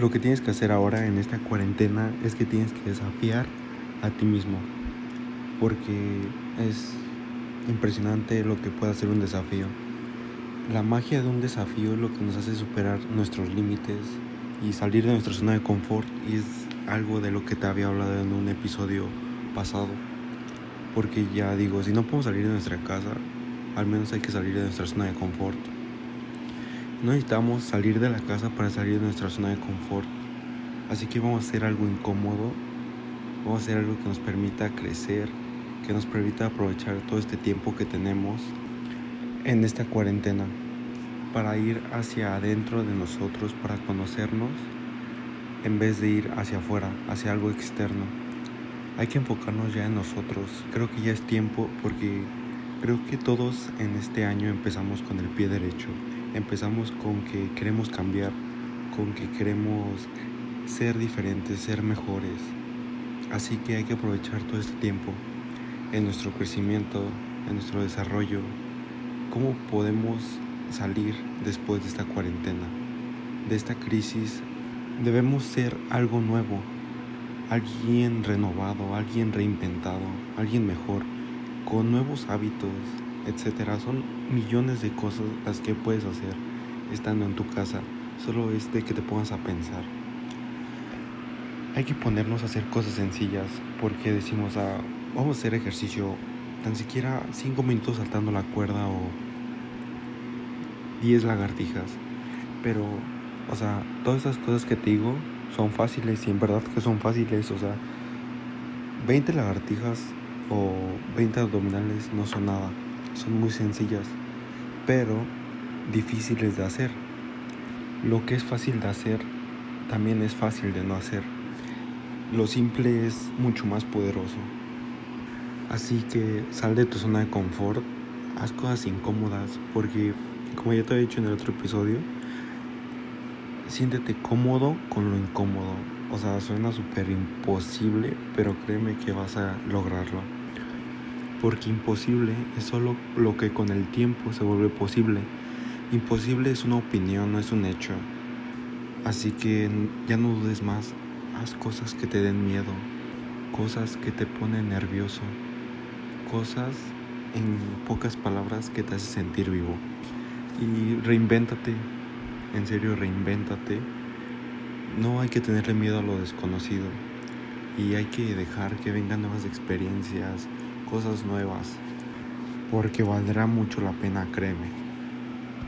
Lo que tienes que hacer ahora en esta cuarentena es que tienes que desafiar a ti mismo. Porque es impresionante lo que puede hacer un desafío. La magia de un desafío es lo que nos hace superar nuestros límites y salir de nuestra zona de confort y es algo de lo que te había hablado en un episodio pasado. Porque ya digo, si no podemos salir de nuestra casa, al menos hay que salir de nuestra zona de confort. No necesitamos salir de la casa para salir de nuestra zona de confort. Así que vamos a hacer algo incómodo. Vamos a hacer algo que nos permita crecer, que nos permita aprovechar todo este tiempo que tenemos en esta cuarentena para ir hacia adentro de nosotros, para conocernos, en vez de ir hacia afuera, hacia algo externo. Hay que enfocarnos ya en nosotros. Creo que ya es tiempo porque creo que todos en este año empezamos con el pie derecho. Empezamos con que queremos cambiar, con que queremos ser diferentes, ser mejores. Así que hay que aprovechar todo este tiempo en nuestro crecimiento, en nuestro desarrollo. ¿Cómo podemos salir después de esta cuarentena, de esta crisis? Debemos ser algo nuevo, alguien renovado, alguien reinventado, alguien mejor, con nuevos hábitos, etcétera. Son millones de cosas las que puedes hacer estando en tu casa. Solo es de que te pongas a pensar. Hay que ponernos a hacer cosas sencillas porque decimos, ah, vamos a hacer ejercicio tan siquiera 5 minutos saltando la cuerda o 10 lagartijas. Pero, o sea, todas esas cosas que te digo son fáciles y en verdad que son fáciles. O sea, 20 lagartijas o 20 abdominales no son nada. Son muy sencillas, pero difíciles de hacer. Lo que es fácil de hacer también es fácil de no hacer. Lo simple es mucho más poderoso. Así que sal de tu zona de confort, haz cosas incómodas, porque como ya te he dicho en el otro episodio, siéntete cómodo con lo incómodo. O sea, suena súper imposible, pero créeme que vas a lograrlo. Porque imposible es solo lo que con el tiempo se vuelve posible. Imposible es una opinión, no es un hecho. Así que ya no dudes más, haz cosas que te den miedo, cosas que te ponen nervioso, cosas en pocas palabras que te hacen sentir vivo. Y reinvéntate, en serio, reinvéntate. No hay que tenerle miedo a lo desconocido y hay que dejar que vengan nuevas experiencias, cosas nuevas, porque valdrá mucho la pena, créeme.